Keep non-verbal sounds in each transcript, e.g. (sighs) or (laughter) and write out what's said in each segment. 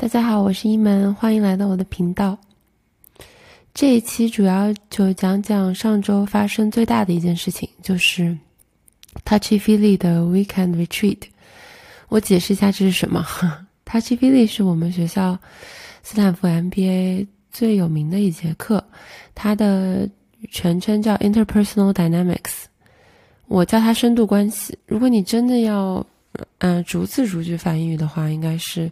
大家好，我是一门，欢迎来到我的频道。这一期主要就讲讲上周发生最大的一件事情，就是 Touchy Feely 的 Weekend Retreat。我解释一下这是什么。(laughs) Touchy Feely 是我们学校斯坦福 MBA 最有名的一节课，它的全称叫 Interpersonal Dynamics，我叫它深度关系。如果你真的要嗯，逐字逐句翻译的话，应该是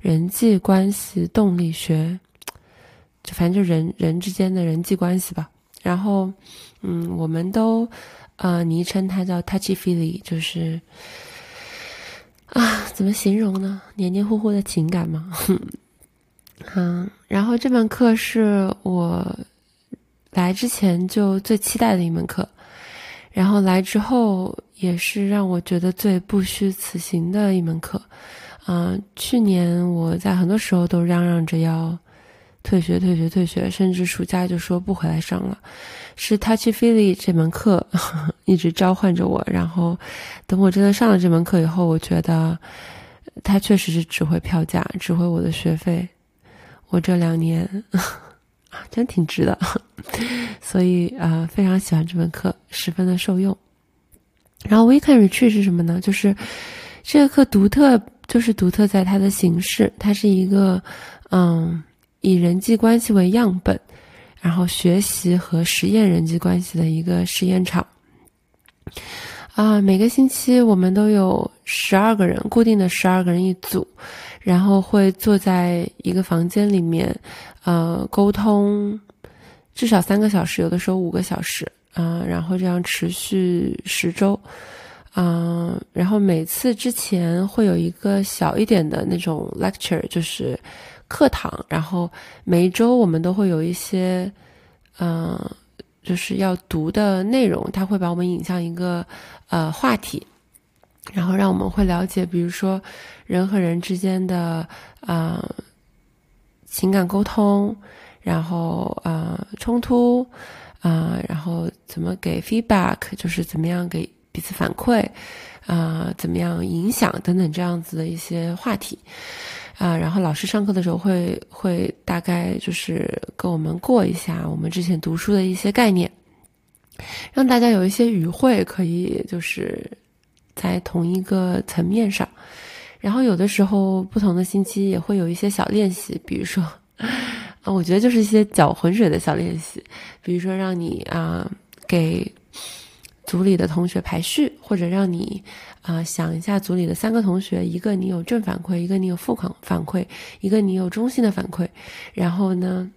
人际关系动力学，就反正就人人之间的人际关系吧。然后，嗯，我们都呃昵称它叫 Touchy Feely，就是啊，怎么形容呢？黏黏糊糊的情感吗？(laughs) 嗯，然后这门课是我来之前就最期待的一门课。然后来之后，也是让我觉得最不虚此行的一门课，啊，去年我在很多时候都嚷嚷着要退学、退学、退学，甚至暑假就说不回来上了。是 Touch Feely 这门课 (laughs) 一直召唤着我，然后等我真的上了这门课以后，我觉得它确实是值回票价，值回我的学费。我这两年。(laughs) 真挺值的，(laughs) 所以啊，非常喜欢这门课，十分的受用。然后 Weekend Retreat 是什么呢？就是这个课独特，就是独特在它的形式，它是一个嗯，以人际关系为样本，然后学习和实验人际关系的一个实验场。啊，每个星期我们都有十二个人，固定的十二个人一组，然后会坐在一个房间里面。呃，沟通至少三个小时，有的时候五个小时啊，然后这样持续十周，啊，然后每次之前会有一个小一点的那种 lecture，就是课堂，然后每一周我们都会有一些，嗯，就是要读的内容，他会把我们引向一个呃话题，然后让我们会了解，比如说人和人之间的啊。情感沟通，然后啊冲突，啊然后怎么给 feedback，就是怎么样给彼此反馈，啊怎么样影响等等这样子的一些话题，啊然后老师上课的时候会会大概就是跟我们过一下我们之前读书的一些概念，让大家有一些语汇可以就是在同一个层面上。然后有的时候不同的星期也会有一些小练习，比如说，我觉得就是一些搅浑水的小练习，比如说让你啊给组里的同学排序，或者让你啊想一下组里的三个同学，一个你有正反馈，一个你有负反反馈，一个你有中性的反馈，然后呢，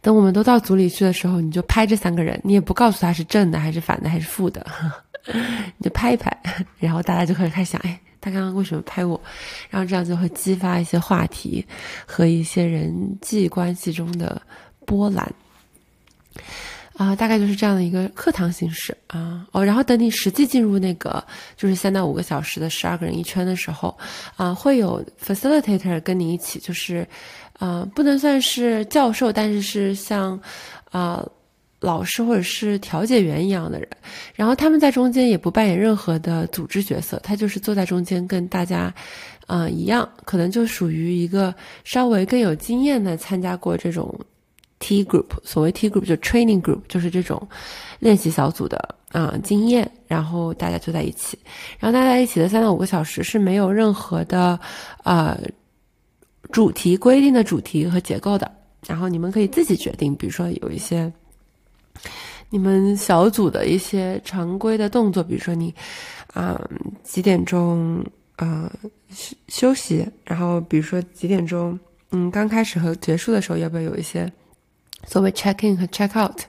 等我们都到组里去的时候，你就拍这三个人，你也不告诉他是正的还是反的还是负的，(laughs) 你就拍一拍，(laughs) 然后大家就会开始想，哎。他刚刚为什么拍我？然后这样就会激发一些话题和一些人际关系中的波澜啊，大概就是这样的一个课堂形式啊。哦，然后等你实际进入那个就是三到五个小时的十二个人一圈的时候啊，会有 facilitator 跟你一起，就是啊，不能算是教授，但是是像啊。老师或者是调解员一样的人，然后他们在中间也不扮演任何的组织角色，他就是坐在中间跟大家，啊一样，可能就属于一个稍微更有经验的参加过这种 T group，所谓 T group 就 training group，就是这种练习小组的啊经验，然后大家坐在一起，然后大家在一起的三到五个小时是没有任何的呃主题规定的主题和结构的，然后你们可以自己决定，比如说有一些。你们小组的一些常规的动作，比如说你，啊几点钟啊休休息，然后比如说几点钟，嗯刚开始和结束的时候要不要有一些所谓 check in 和 check out，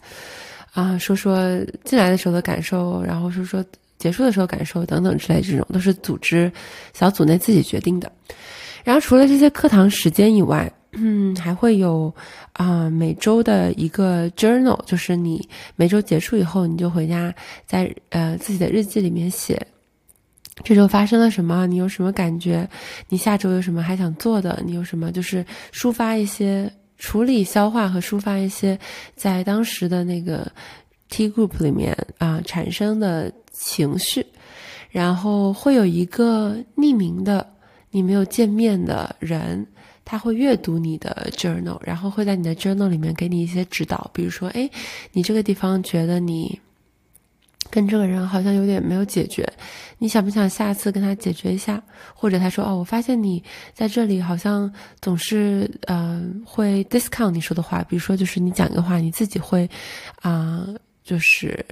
啊说说进来的时候的感受，然后说说结束的时候感受等等之类这种都是组织小组内自己决定的。然后除了这些课堂时间以外。嗯，还会有啊，每周的一个 journal，就是你每周结束以后，你就回家在呃自己的日记里面写。这周发生了什么，你有什么感觉，你下周有什么还想做的，你有什么就是抒发一些、处理、消化和抒发一些在当时的那个 T group 里面啊产生的情绪，然后会有一个匿名的。你没有见面的人，他会阅读你的 journal，然后会在你的 journal 里面给你一些指导，比如说，哎，你这个地方觉得你跟这个人好像有点没有解决，你想不想下次跟他解决一下？或者他说，哦，我发现你在这里好像总是呃会 discount 你说的话，比如说就是你讲一个话，你自己会啊，就是。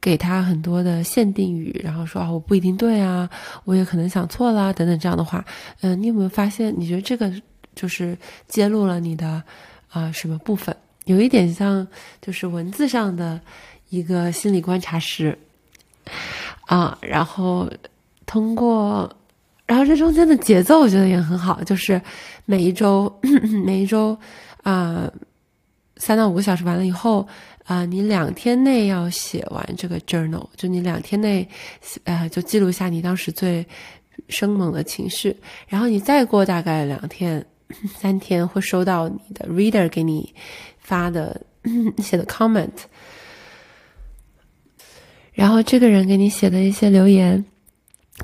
给他很多的限定语，然后说啊，我不一定对啊，我也可能想错啦，等等这样的话，嗯，你有没有发现？你觉得这个就是揭露了你的啊什么部分？有一点像就是文字上的一个心理观察师啊，然后通过，然后这中间的节奏我觉得也很好，就是每一周 (coughs) 每一周啊三到五个小时完了以后。啊，你两天内要写完这个 journal，就你两天内，呃，就记录下你当时最生猛的情绪，然后你再过大概两天、(clears throat) 三天会收到你的 reader 给你发的写的 comment，然后这个人给你写的一些留言，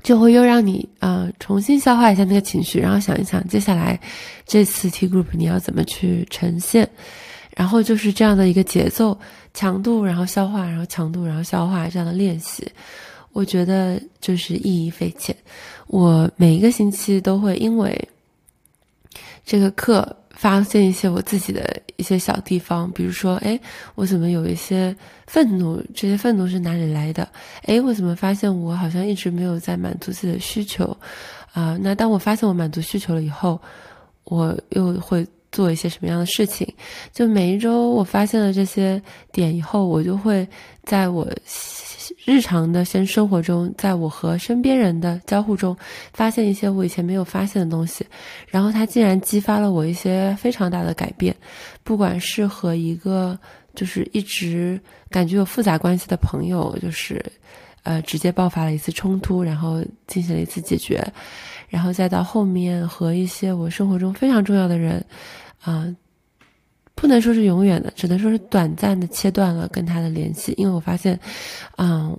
就会又让你啊重新消化一下那个情绪，然后想一想接下来这次 T group 你要怎么去呈现。然后就是这样的一个节奏、强度，然后消化，然后强度，然后消化这样的练习，我觉得就是意义非浅。我每一个星期都会因为这个课发现一些我自己的一些小地方，比如说，哎，我怎么有一些愤怒？这些愤怒是哪里来的？哎，我怎么发现我好像一直没有在满足自己的需求？啊，那当我发现我满足需求了以后，我又会。做一些什么样的事情？就每一周我发现了这些点以后，我就会在我日常的先生活中，在我和身边人的交互中，发现一些我以前没有发现的东西。然后它竟然激发了我一些非常大的改变，不管是和一个就是一直感觉有复杂关系的朋友，就是呃直接爆发了一次冲突，然后进行了一次解决，然后再到后面和一些我生活中非常重要的人。啊，不能说是永远的，只能说是短暂的切断了跟他的联系，因为我发现，嗯，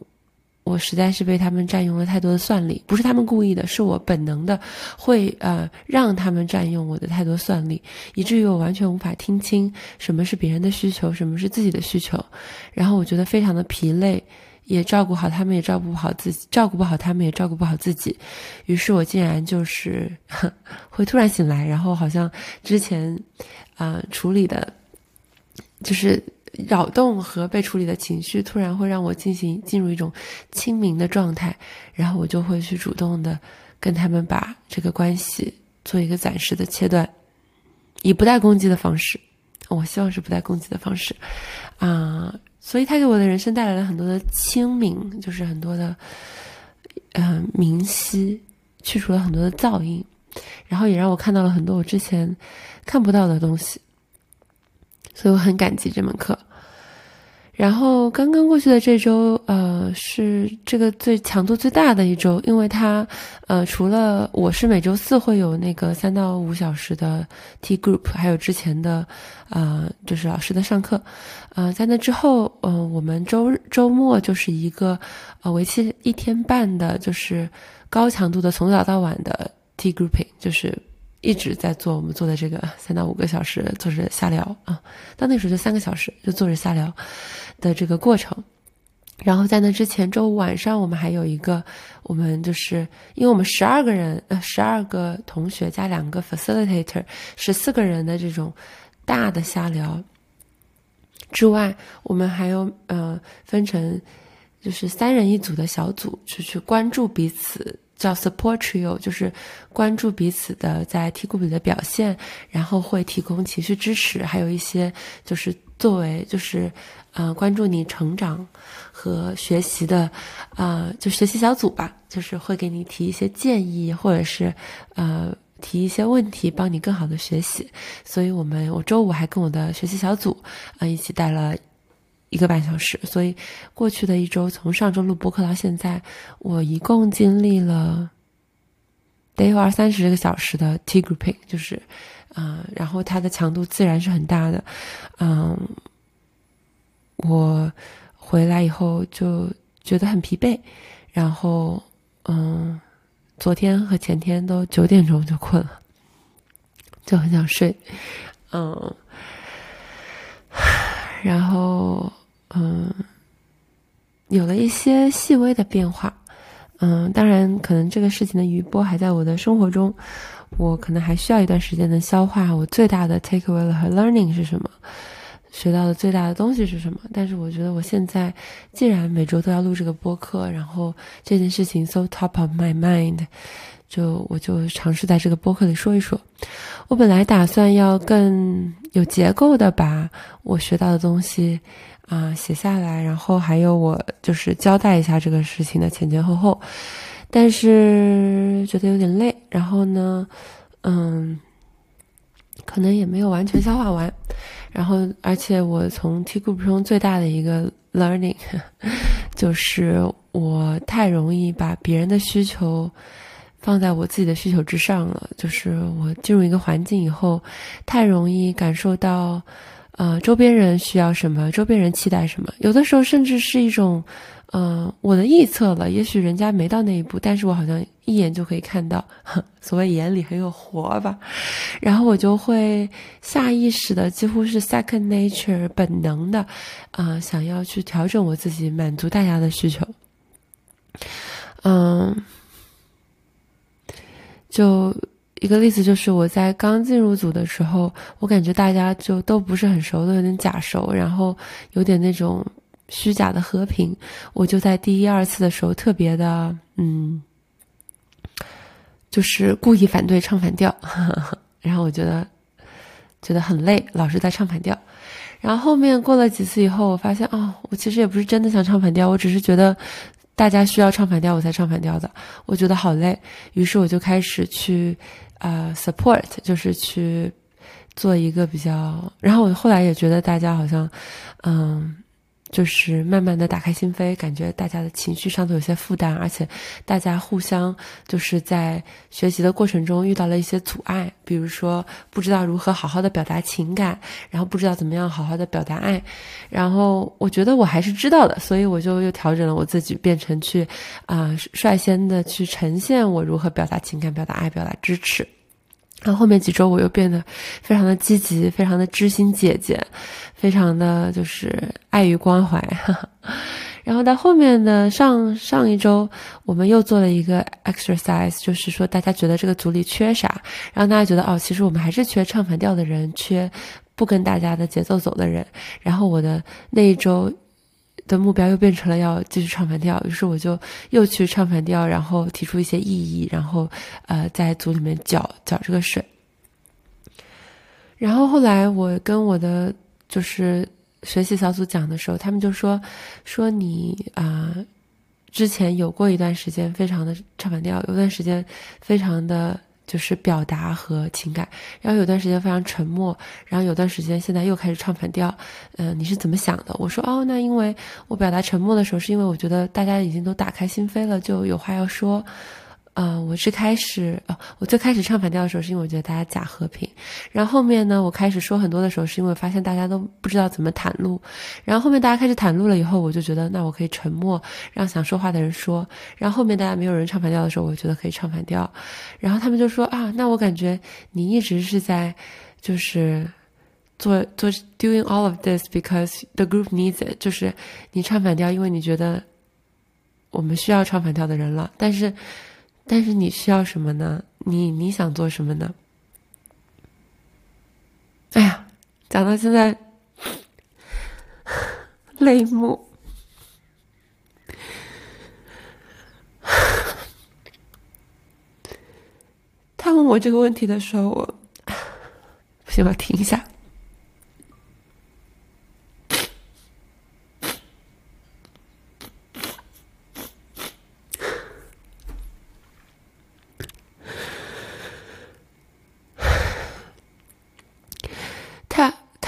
我实在是被他们占用了太多的算力，不是他们故意的，是我本能的会呃让他们占用我的太多算力，以至于我完全无法听清什么是别人的需求，什么是自己的需求，然后我觉得非常的疲累。也照顾好他们，也照顾不好自己；照顾不好他们，也照顾不好自己。于是我竟然就是 (laughs) 会突然醒来，然后好像之前啊处理的，就是扰动和被处理的情绪，突然会让我进行进入一种清明的状态，然后我就会去主动的跟他们把这个关系做一个暂时的切断，以不带攻击的方式。我希望是不带攻击的方式啊。所以，他给我的人生带来了很多的清明，就是很多的，嗯，明晰，去除了很多的噪音，然后也让我看到了很多我之前看不到的东西。所以我很感激这门课。然后刚刚过去的这周，呃，是这个最强度最大的一周，因为它，呃，除了我是每周四会有那个三到五小时的 T group，还有之前的，呃，就是老师的上课，呃，在那之后，嗯，我们周周末就是一个，呃，为期一天半的，就是高强度的从早到晚的 T grouping，就是。一直在做我们做的这个三到五个小时坐着瞎聊啊，到那时候就三个小时就坐着瞎聊的这个过程。然后在那之前，周五晚上我们还有一个，我们就是因为我们十二个人，呃，十二个同学加两个 facilitator，十四个人的这种大的瞎聊之外，我们还有呃分成就是三人一组的小组，就去关注彼此。叫 support trio，就是关注彼此的在 T 库里的表现，然后会提供情绪支持，还有一些就是作为就是呃关注你成长和学习的啊就学习小组吧，就是会给你提一些建议，或者是呃提一些问题，帮你更好的学习。所以我们我周五还跟我的学习小组啊一起带了。一个半小时，所以过去的一周，从上周录播课到现在，我一共经历了得有二三十个小时的 T grouping，就是，啊，然后它的强度自然是很大的，嗯，我回来以后就觉得很疲惫，然后，嗯，昨天和前天都九点钟就困了，就很想睡，嗯，然后嗯，有了一些细微的变化，嗯，当然可能这个事情的余波还在我的生活中，我可能还需要一段时间的消化。我最大的 take away 和 learning 是什么？学到的最大的东西是什么？但是我觉得我现在既然每周都要录这个播客，然后这件事情 so top of my mind，就我就尝试在这个播客里说一说。我本来打算要更有结构的把我学到的东西啊写下来，然后还有我就是交代一下这个事情的前前后后，但是觉得有点累，然后呢，嗯。可能也没有完全消化完，然后，而且我从 T group 中最大的一个 learning，(laughs) 就是我太容易把别人的需求放在我自己的需求之上了。就是我进入一个环境以后，太容易感受到，呃，周边人需要什么，周边人期待什么，有的时候甚至是一种。嗯，我的臆测了，也许人家没到那一步，但是我好像一眼就可以看到，所谓眼里很有活吧，然后我就会下意识的，几乎是 second nature 本能的，啊，想要去调整我自己，满足大家的需求。嗯，就一个例子，就是我在刚进入组的时候，我感觉大家就都不是很熟，都有点假熟，然后有点那种。虚假的和平，我就在第一二次的时候特别的，嗯，就是故意反对唱反调，(laughs) 然后我觉得觉得很累，老是在唱反调。然后后面过了几次以后，我发现哦，我其实也不是真的想唱反调，我只是觉得大家需要唱反调，我才唱反调的。我觉得好累，于是我就开始去呃 support，就是去做一个比较。然后我后来也觉得大家好像，嗯。就是慢慢的打开心扉，感觉大家的情绪上头有些负担，而且大家互相就是在学习的过程中遇到了一些阻碍，比如说不知道如何好好的表达情感，然后不知道怎么样好好的表达爱，然后我觉得我还是知道的，所以我就又调整了我自己，变成去啊率先的去呈现我如何表达情感、表达爱、表达支持。然后后面几周我又变得非常的积极，非常的知心姐姐，非常的就是爱与关怀。哈 (laughs) 哈然后到后面的上上一周，我们又做了一个 exercise，就是说大家觉得这个组里缺啥，然后大家觉得哦，其实我们还是缺唱反调的人，缺不跟大家的节奏走的人。然后我的那一周。的目标又变成了要继续唱反调，于是我就又去唱反调，然后提出一些异议，然后呃在组里面搅搅这个水。然后后来我跟我的就是学习小组讲的时候，他们就说说你啊之前有过一段时间非常的唱反调，有段时间非常的。就是表达和情感，然后有段时间非常沉默，然后有段时间现在又开始唱反调，嗯，你是怎么想的？我说哦，那因为我表达沉默的时候，是因为我觉得大家已经都打开心扉了，就有话要说。啊，我是开始啊，我最开始唱反调的时候，是因为我觉得大家假和平。然后后面呢，我开始说很多的时候，是因为发现大家都不知道怎么袒露。然后后面大家开始袒露了以后，我就觉得那我可以沉默，让想说话的人说。然后后面大家没有人唱反调的时候，我觉得可以唱反调。然后他们就说啊，那我感觉你一直是在就是做做 doing all of this because the group needs it，就是你唱反调，因为你觉得我们需要唱反调的人了，但是。但是你需要什么呢？你你想做什么呢？哎呀，讲到现在，(laughs) 泪目。(laughs) 他问我这个问题的时候，我 (laughs) 不行，我停一下。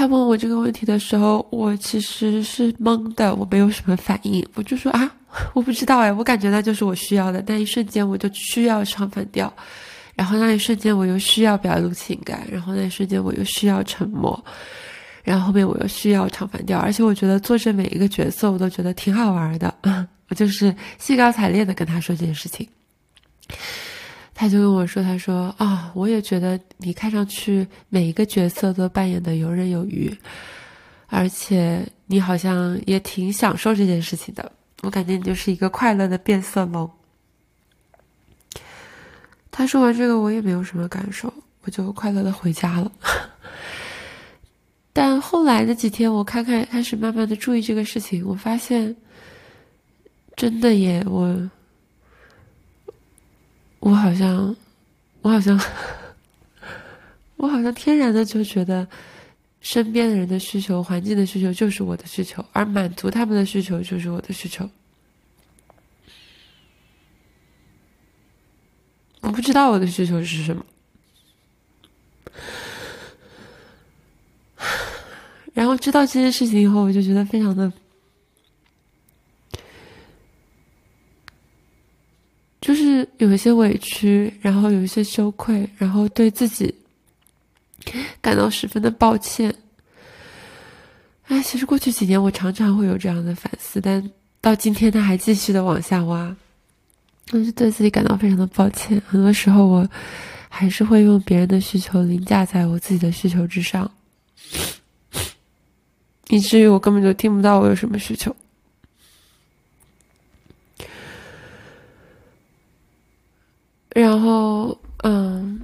问我这个问题的时候，我其实是懵的，我没有什么反应，我就说啊，(laughs) 我不知道哎，我感觉那就是我需要的，那一瞬间我就需要唱反调，然后那一瞬间我又需要表露情感，然后那一瞬间我又需要沉默，然后后面我又需要唱反调，而且我觉得做这每一个角色，我都觉得挺好玩的，(laughs) 我就是兴高采烈的跟他说这件事情。他就跟我说：“他说啊，我也觉得你看上去每一个角色都扮演的游刃有余，而且你好像也挺享受这件事情的。我感觉你就是一个快乐的变色龙。”他说完这个，我也没有什么感受，我就快乐的回家了。但后来的几天，我看看开始慢慢的注意这个事情，我发现，真的耶，我。我好像，我好像，(laughs) 我好像天然的就觉得，身边的人的需求、环境的需求就是我的需求，而满足他们的需求就是我的需求。我不知道我的需求是什么，(sighs) 然后知道这件事情以后，我就觉得非常的。就是有一些委屈，然后有一些羞愧，然后对自己感到十分的抱歉。哎，其实过去几年我常常会有这样的反思，但到今天他还继续的往下挖，我就对自己感到非常的抱歉。很多时候我还是会用别人的需求凌驾在我自己的需求之上，以至于我根本就听不到我有什么需求。然后，嗯，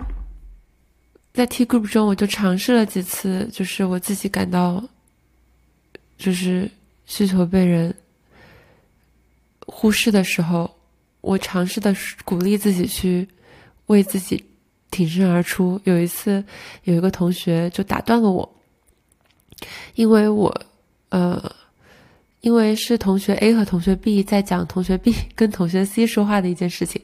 在 T group 中，我就尝试了几次，就是我自己感到，就是需求被人忽视的时候，我尝试的鼓励自己去为自己挺身而出。有一次，有一个同学就打断了我，因为我，呃。因为是同学 A 和同学 B 在讲同学 B (laughs) 跟同学 C 说话的一件事情，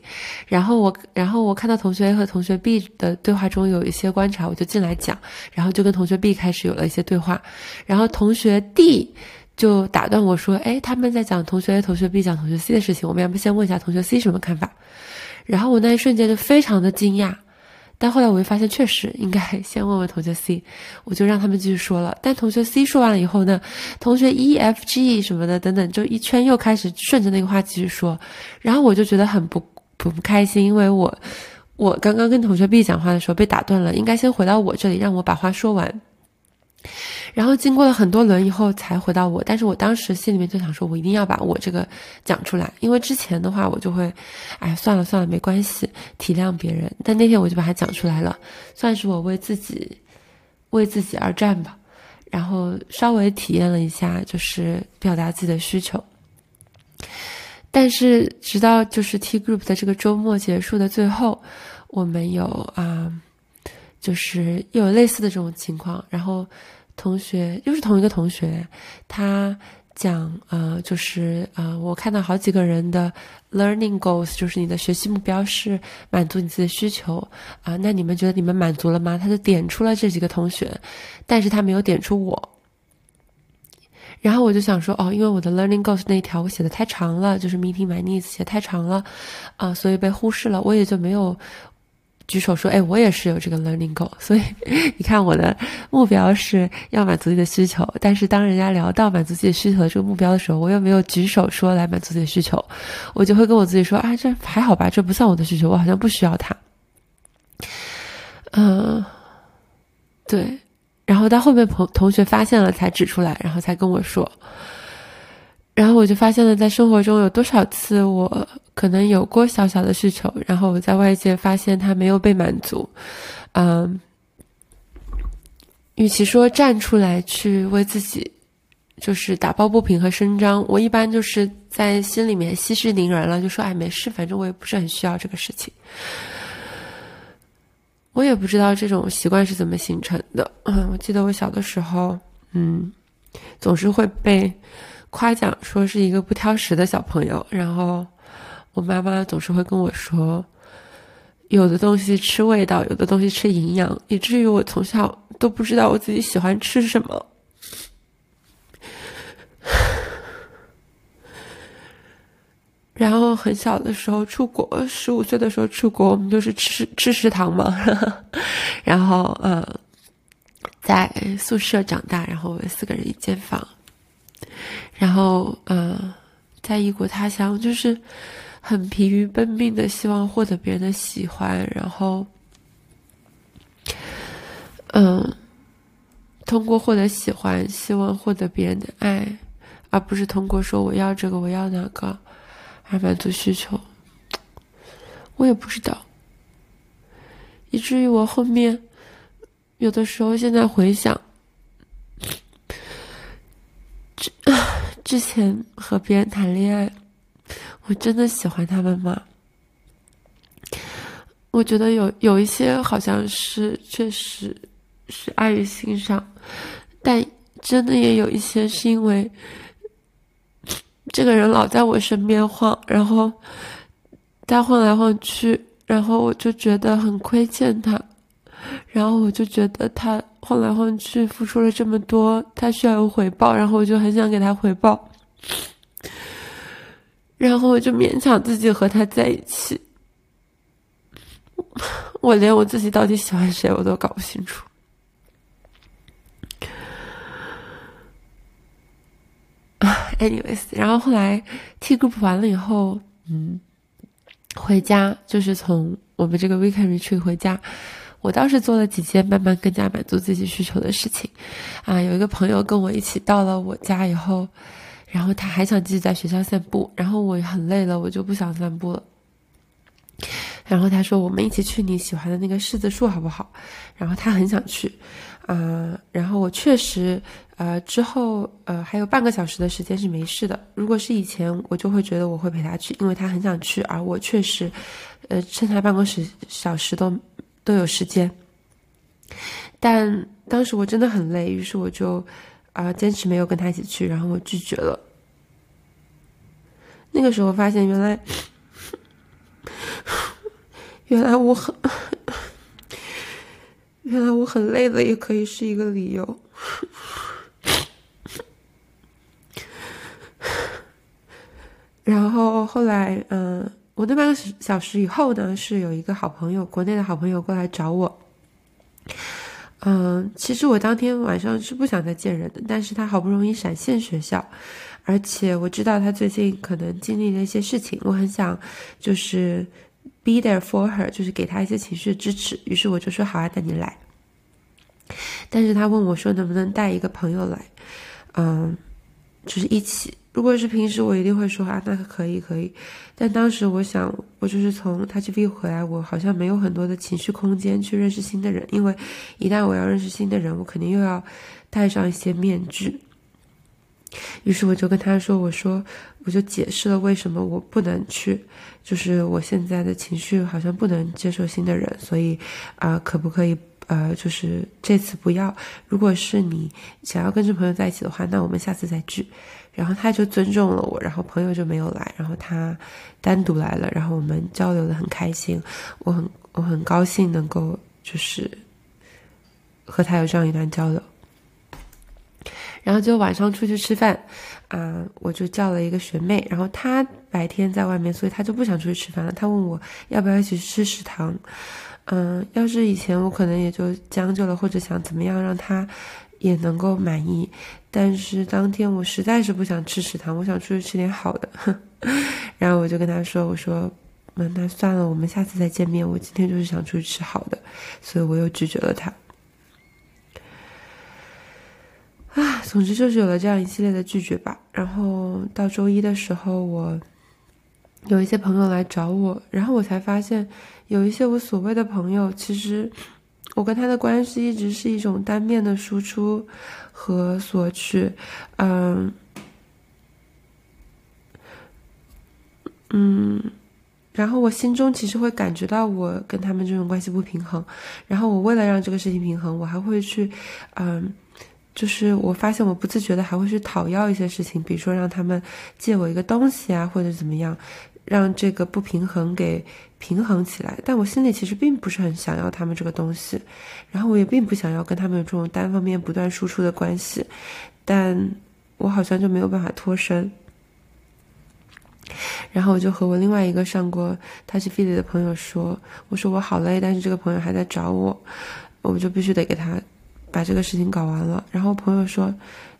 然后我，然后我看到同学 A 和同学 B 的对话中有一些观察，我就进来讲，然后就跟同学 B 开始有了一些对话，然后同学 D 就打断我说：“哎，他们在讲同学 A、同学 B 讲同学 C 的事情，我们要不先问一下同学 C 什么看法？”然后我那一瞬间就非常的惊讶。但后来我又发现，确实应该 (laughs) 先问问同学 C，我就让他们继续说了。但同学 C 说完了以后呢，同学 E、F、G 什么的等等，就一圈又开始顺着那个话继续说。然后我就觉得很不不不开心，因为我我刚刚跟同学 B 讲话的时候被打断了，应该先回到我这里，让我把话说完。然后经过了很多轮以后才回到我，但是我当时心里面就想说，我一定要把我这个讲出来，因为之前的话我就会，哎，算了算了，没关系，体谅别人。但那天我就把它讲出来了，算是我为自己，为自己而战吧。然后稍微体验了一下，就是表达自己的需求。但是直到就是 T group 的这个周末结束的最后，我们有啊。就是又有类似的这种情况，然后同学又是同一个同学，他讲呃，就是呃，我看到好几个人的 learning goals，就是你的学习目标是满足你自己的需求啊，那你们觉得你们满足了吗？他就点出了这几个同学，但是他没有点出我。然后我就想说，哦，因为我的 learning goals 那一条我写的太长了，就是 meeting my needs 写太长了，啊，所以被忽视了，我也就没有。举手说：“哎，我也是有这个 learning goal，所以 (laughs) 你看我的目标是要满足自己的需求。但是当人家聊到满足自己的需求的这个目标的时候，我又没有举手说来满足自己的需求，我就会跟我自己说：啊，这还好吧，这不算我的需求，我好像不需要它。嗯，对。然后到后面同同学发现了才指出来，然后才跟我说。然后我就发现了，在生活中有多少次我。”可能有过小小的需求，然后我在外界发现它没有被满足，嗯，与其说站出来去为自己就是打抱不平和声张，我一般就是在心里面息事宁人了，就说哎没事，反正我也不是很需要这个事情。我也不知道这种习惯是怎么形成的。嗯，我记得我小的时候，嗯，总是会被夸奖说是一个不挑食的小朋友，然后。我妈妈总是会跟我说，有的东西吃味道，有的东西吃营养，以至于我从小都不知道我自己喜欢吃什么。然后很小的时候出国，十五岁的时候出国，我们就是吃吃食堂嘛。(laughs) 然后嗯，在宿舍长大，然后四个人一间房。然后嗯，在异国他乡，就是。很疲于奔命的希望获得别人的喜欢，然后，嗯，通过获得喜欢，希望获得别人的爱，而不是通过说我要这个我要那个而满足需求。我也不知道，以至于我后面有的时候现在回想，之 (sighs) 之前和别人谈恋爱。我真的喜欢他们吗？我觉得有有一些好像是确实是爱于欣赏，但真的也有一些是因为这个人老在我身边晃，然后他晃来晃去，然后我就觉得很亏欠他，然后我就觉得他晃来晃去付出了这么多，他需要有回报，然后我就很想给他回报。然后我就勉强自己和他在一起，(laughs) 我连我自己到底喜欢谁我都搞不清楚。anyways，然后后来 T group 完了以后，嗯，回家就是从我们这个 weekend retreat 回家，我倒是做了几件慢慢更加满足自己需求的事情，啊，有一个朋友跟我一起到了我家以后。然后他还想继续在学校散步，然后我很累了，我就不想散步了。然后他说：“我们一起去你喜欢的那个柿子树好不好？”然后他很想去，啊，然后我确实，呃，之后呃还有半个小时的时间是没事的。如果是以前，我就会觉得我会陪他去，因为他很想去，而我确实，呃，趁他半个时小时都都有时间。但当时我真的很累，于是我就。啊，坚持没有跟他一起去，然后我拒绝了。那个时候发现，原来，原来我很，原来我很累了，也可以是一个理由。然后后来，嗯，我那半个小时以后呢，是有一个好朋友，国内的好朋友过来找我。嗯，其实我当天晚上是不想再见人的，但是他好不容易闪现学校，而且我知道他最近可能经历了一些事情，我很想就是 be there for her，就是给他一些情绪支持，于是我就说好啊，那你来。但是他问我说能不能带一个朋友来，嗯，就是一起。如果是平时，我一定会说啊，那可以可以。但当时我想，我就是从 Touch V 回来，我好像没有很多的情绪空间去认识新的人，因为一旦我要认识新的人，我肯定又要戴上一些面具。于是我就跟他说：“我说，我就解释了为什么我不能去，就是我现在的情绪好像不能接受新的人，所以啊，可不可以呃，就是这次不要？如果是你想要跟这朋友在一起的话，那我们下次再聚。”然后他就尊重了我，然后朋友就没有来，然后他单独来了，然后我们交流的很开心，我很我很高兴能够就是和他有这样一段交流。然后就晚上出去吃饭，啊，我就叫了一个学妹，然后她白天在外面，所以她就不想出去吃饭了。她问我要不要一起去吃食堂，嗯，要是以前我可能也就将就了，或者想怎么样让她也能够满意。但是当天我实在是不想吃食堂，我想出去吃点好的，(laughs) 然后我就跟他说：“我说，那那算了，我们下次再见面。我今天就是想出去吃好的，所以我又拒绝了他。”啊，总之就是有了这样一系列的拒绝吧。然后到周一的时候，我有一些朋友来找我，然后我才发现，有一些我所谓的朋友，其实我跟他的关系一直是一种单面的输出。和索取，嗯，嗯，然后我心中其实会感觉到我跟他们这种关系不平衡，然后我为了让这个事情平衡，我还会去，嗯，就是我发现我不自觉的还会去讨要一些事情，比如说让他们借我一个东西啊，或者怎么样。让这个不平衡给平衡起来，但我心里其实并不是很想要他们这个东西，然后我也并不想要跟他们有这种单方面不断输出的关系，但我好像就没有办法脱身。然后我就和我另外一个上过他是 f i l 的朋友说：“我说我好累，但是这个朋友还在找我，我就必须得给他把这个事情搞完了。”然后朋友说：“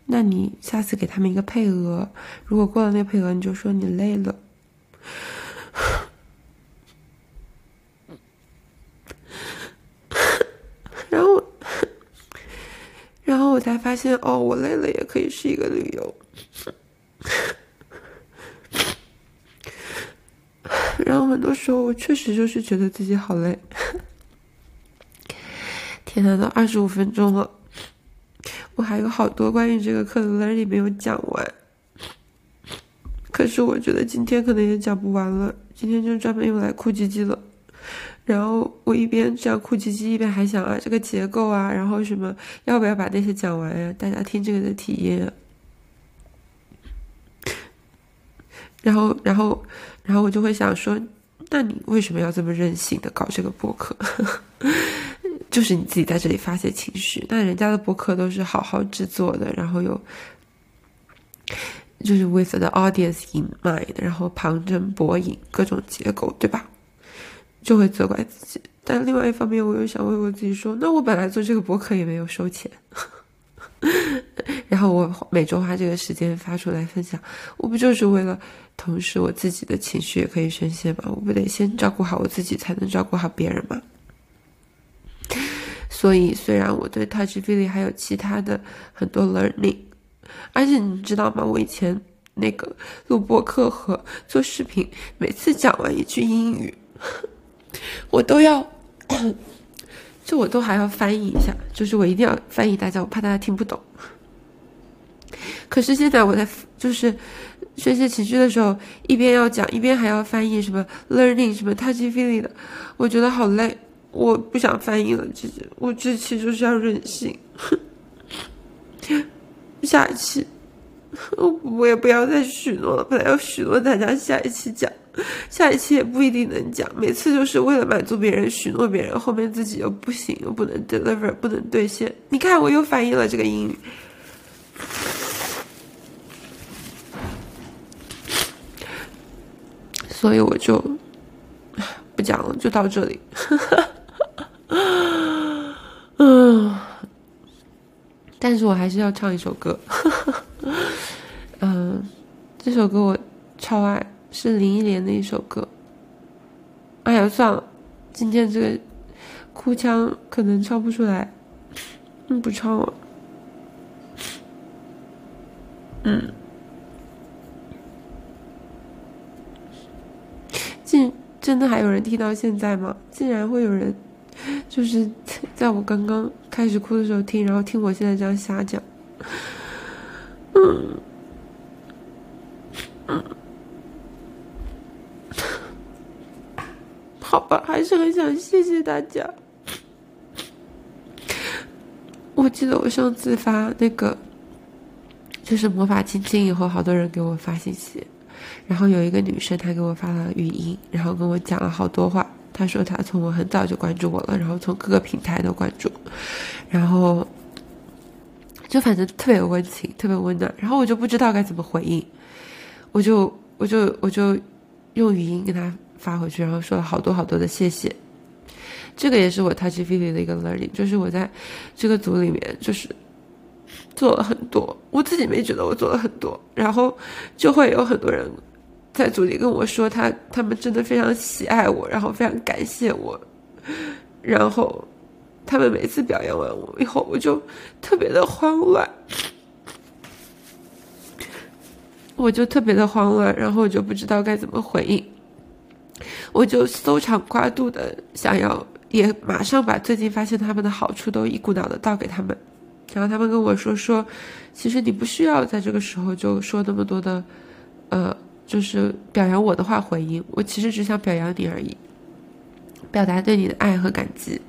那你下次给他们一个配额，如果过了那个配额，你就说你累了。” (laughs) 然后，然后我才发现，哦，我累了也可以是一个理由。然后很多时候，我确实就是觉得自己好累。天哪，都二十五分钟了，我还有好多关于这个课的 learning 没有讲完。可是我觉得今天可能也讲不完了，今天就专门用来哭唧唧了。然后我一边这样哭唧唧，一边还想啊，这个结构啊，然后什么要不要把那些讲完呀？大家听这个的体验。然后，然后，然后我就会想说，那你为什么要这么任性的搞这个博客？(laughs) 就是你自己在这里发泄情绪。那人家的博客都是好好制作的，然后有，就是 with the audience in mind，然后旁征博引，各种结构，对吧？就会责怪自己。但另外一方面，我又想为我自己说，那我本来做这个博客也没有收钱。(laughs) 然后我每周花这个时间发出来分享，我不就是为了同时我自己的情绪也可以宣泄吗？我不得先照顾好我自己，才能照顾好别人吗？所以，虽然我对 Touch Feely 还有其他的很多 learning，而且你知道吗？我以前那个录播课和做视频，每次讲完一句英语，我都要。就我都还要翻译一下，就是我一定要翻译大家，我怕大家听不懂。可是现在我在就是宣泄情绪的时候，一边要讲，一边还要翻译什么 learning 什么 “touching feeling” 的，我觉得好累，我不想翻译了。其实我这期就是要任性，下一期 (laughs) 我也不要再许诺了，本来要许诺大家下一期讲。下一期也不一定能讲，每次就是为了满足别人，许诺别人，后面自己又不行，又不能 deliver，不能兑现。你看，我又反映了这个英语，所以我就 (sighs) 不讲了，就到这里。嗯，(laughs) 但是我还是要唱一首歌。嗯，(laughs) 这首歌我超爱。是林忆莲的一首歌。哎呀，算了，今天这个哭腔可能唱不出来，嗯，不唱了。嗯，竟真的还有人听到现在吗？竟然会有人，就是在我刚刚开始哭的时候听，然后听我现在这样瞎讲。嗯，嗯。好吧，还是很想谢谢大家。我记得我上次发那个，就是魔法亲亲以后，好多人给我发信息，然后有一个女生她给我发了语音，然后跟我讲了好多话。他说他从我很早就关注我了，然后从各个平台都关注，然后就反正特别温情，特别温暖。然后我就不知道该怎么回应，我就我就我就用语音跟他。发回去，然后说了好多好多的谢谢。这个也是我 Touch Feely 的一个 learning，就是我在这个组里面就是做了很多，我自己没觉得我做了很多，然后就会有很多人在组里跟我说他他们真的非常喜爱我，然后非常感谢我，然后他们每次表扬完我以后，我就特别的慌乱，我就特别的慌乱，然后我就不知道该怎么回应。我就搜肠刮肚的想要，也马上把最近发现他们的好处都一股脑的倒给他们，然后他们跟我说说，其实你不需要在这个时候就说那么多的，呃，就是表扬我的话回应，我其实只想表扬你而已，表达对你的爱和感激，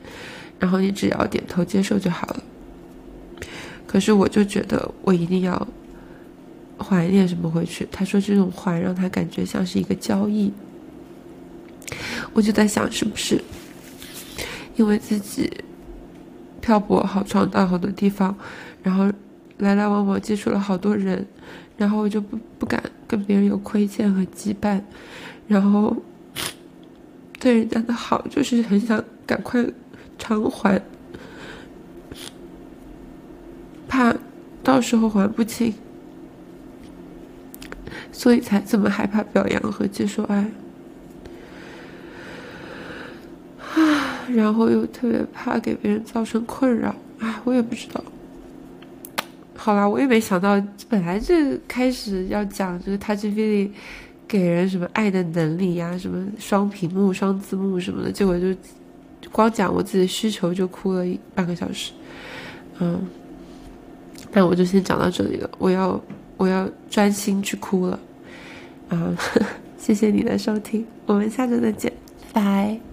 然后你只要点头接受就好了。可是我就觉得我一定要还点什么回去，他说这种还让他感觉像是一个交易。我就在想，是不是因为自己漂泊好闯荡好多地方，然后来来往往接触了好多人，然后我就不不敢跟别人有亏欠和羁绊，然后对人家的好就是很想赶快偿还，怕到时候还不清，所以才这么害怕表扬和接受爱。然后又特别怕给别人造成困扰，哎，我也不知道。好啦，我也没想到，本来这开始要讲这个 Touch Feely 给人什么爱的能力呀，什么双屏幕、双字幕什么的，结果就光讲我自己的需求就哭了一半个小时。嗯，那我就先讲到这里了，我要我要专心去哭了。啊，(laughs) 谢谢你的收听，我们下周再见，拜。